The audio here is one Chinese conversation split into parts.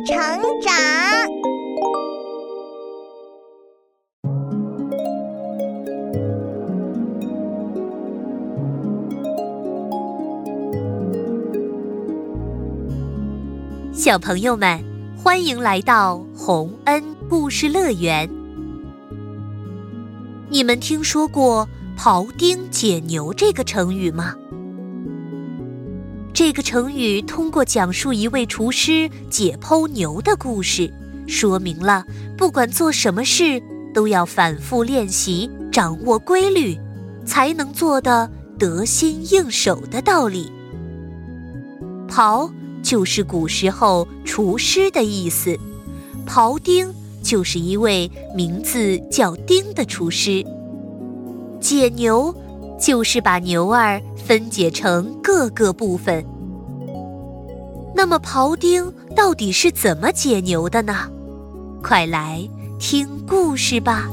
成长。小朋友们，欢迎来到洪恩故事乐园。你们听说过“庖丁解牛”这个成语吗？这个成语通过讲述一位厨师解剖牛的故事，说明了不管做什么事都要反复练习，掌握规律，才能做得得心应手的道理。庖。就是古时候厨师的意思，庖丁就是一位名字叫丁的厨师。解牛就是把牛儿分解成各个部分。那么庖丁到底是怎么解牛的呢？快来听故事吧！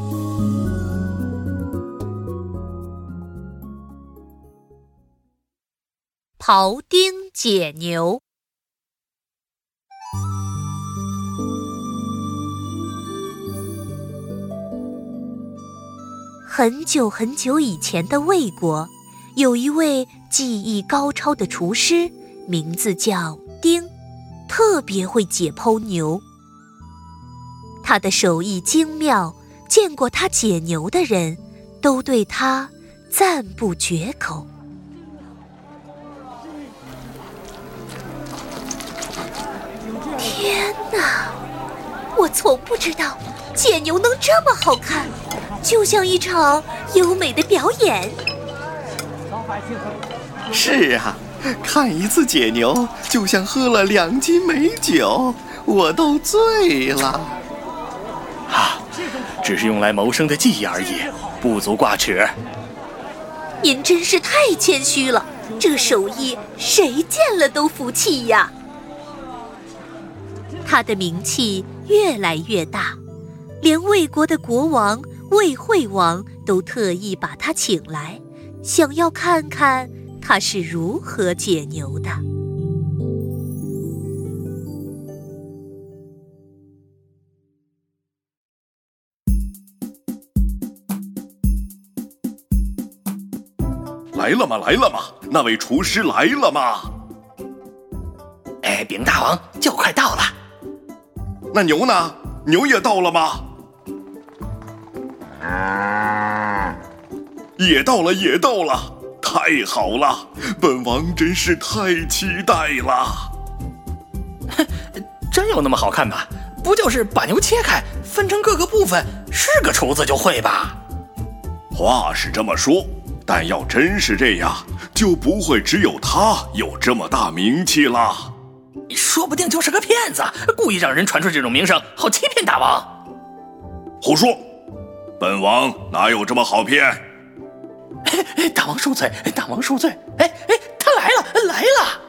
庖丁解牛。很久很久以前的魏国，有一位技艺高超的厨师，名字叫丁，特别会解剖牛。他的手艺精妙，见过他解牛的人都对他赞不绝口。天哪！我从不知道解牛能这么好看。就像一场优美的表演。是啊，看一次解牛，就像喝了两斤美酒，我都醉了。啊，只是用来谋生的技艺而已，不足挂齿。您真是太谦虚了，这手艺谁见了都服气呀。他的名气越来越大，连魏国的国王。魏惠王都特意把他请来，想要看看他是如何解牛的。来了吗？来了吗？那位厨师来了吗？哎，禀大王，就快到了。那牛呢？牛也到了吗？也到了，也到了，太好了！本王真是太期待了。哼，真有那么好看吗？不就是把牛切开，分成各个部分，是个厨子就会吧？话是这么说，但要真是这样，就不会只有他有这么大名气了。说不定就是个骗子，故意让人传出这种名声，好欺骗大王。胡说！本王哪有这么好骗？大王恕罪，大王恕罪。哎哎，他来了，来了！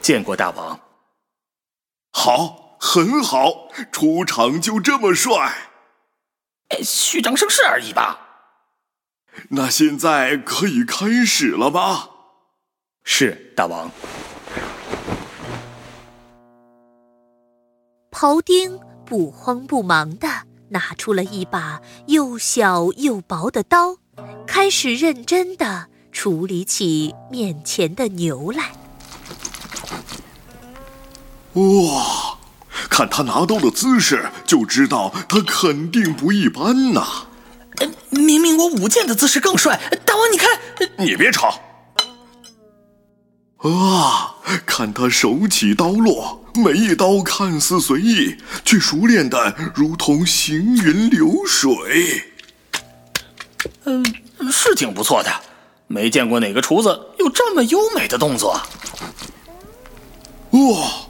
见过大王。好，很好，出场就这么帅。虚张声势而已吧。那现在可以开始了吧？是，大王。庖丁不慌不忙地拿出了一把又小又薄的刀，开始认真地处理起面前的牛来。哇，看他拿刀的姿势，就知道他肯定不一般呐！明明我舞剑的姿势更帅，大王你看，你别吵。啊！看他手起刀落，每一刀看似随意，却熟练的如同行云流水。嗯，是挺不错的，没见过哪个厨子有这么优美的动作。哇！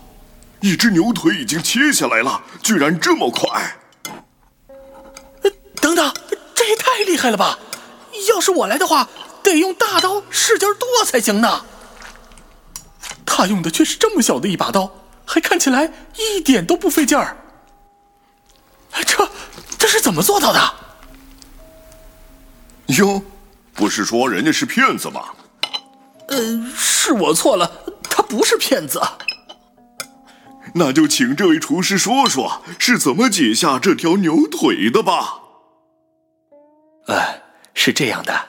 一只牛腿已经切下来了，居然这么快！等等，这也太厉害了吧！要是我来的话，得用大刀，使劲剁才行呢。他用的却是这么小的一把刀，还看起来一点都不费劲儿。这这是怎么做到的？哟，不是说人家是骗子吗？呃，是我错了，他不是骗子。那就请这位厨师说说是怎么解下这条牛腿的吧。呃，是这样的，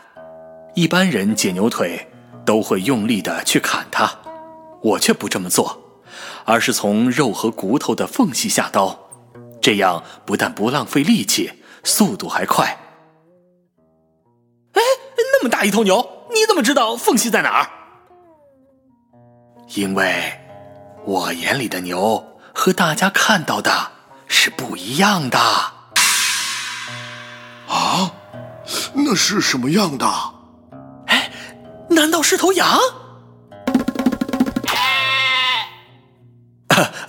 一般人解牛腿都会用力的去砍它，我却不这么做，而是从肉和骨头的缝隙下刀，这样不但不浪费力气，速度还快。哎，那么大一头牛，你怎么知道缝隙在哪儿？因为。我眼里的牛和大家看到的是不一样的。啊，那是什么样的？哎，难道是头羊？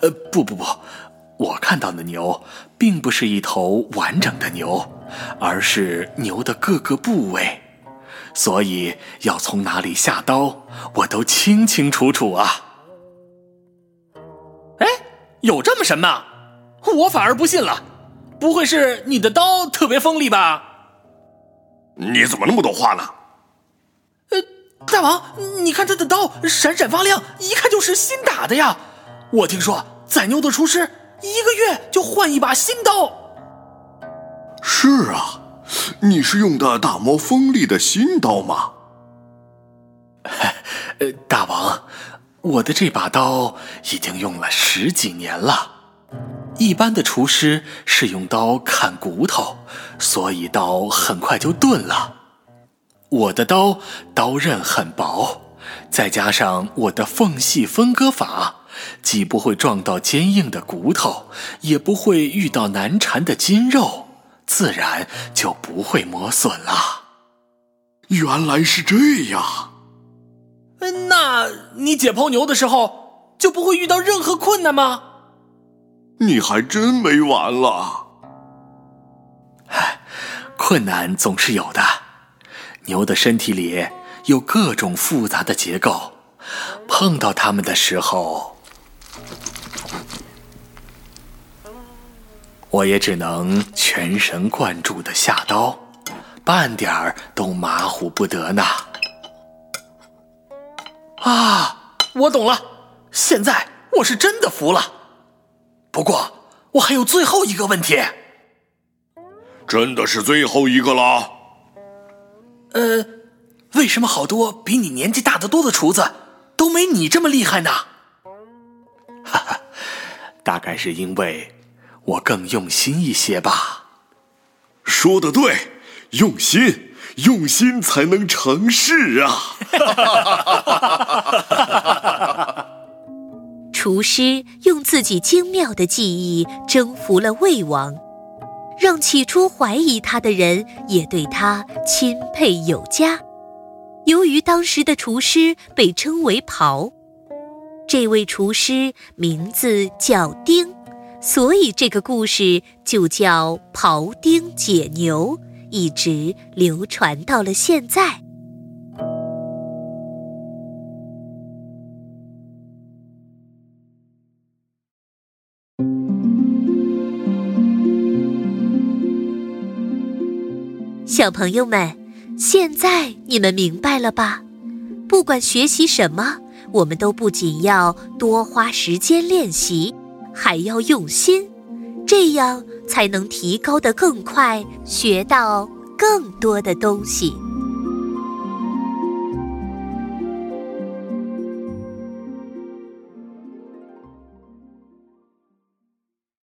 呃，不不不，我看到的牛并不是一头完整的牛，而是牛的各个部位，所以要从哪里下刀，我都清清楚楚啊。哎有这么神吗？我反而不信了。不会是你的刀特别锋利吧？你怎么那么多话呢？呃，大王，你看他的刀闪闪发亮，一看就是新打的呀。我听说宰牛的厨师一个月就换一把新刀。是啊，你是用的大磨锋利的新刀吗？呃，大王。我的这把刀已经用了十几年了。一般的厨师是用刀砍骨头，所以刀很快就钝了。我的刀刀刃很薄，再加上我的缝隙分割法，既不会撞到坚硬的骨头，也不会遇到难缠的筋肉，自然就不会磨损了。原来是这样。那你解剖牛的时候就不会遇到任何困难吗？你还真没完了。唉，困难总是有的。牛的身体里有各种复杂的结构，碰到它们的时候，我也只能全神贯注的下刀，半点儿都马虎不得呢。啊，我懂了，现在我是真的服了。不过我还有最后一个问题。真的是最后一个了？呃，为什么好多比你年纪大得多的厨子都没你这么厉害呢？大概是因为我更用心一些吧。说的对，用心。用心才能成事啊！厨师用自己精妙的技艺征服了魏王，让起初怀疑他的人也对他钦佩有加。由于当时的厨师被称为刨，这位厨师名字叫丁，所以这个故事就叫庖丁解牛。一直流传到了现在。小朋友们，现在你们明白了吧？不管学习什么，我们都不仅要多花时间练习，还要用心。这样才能提高的更快，学到更多的东西。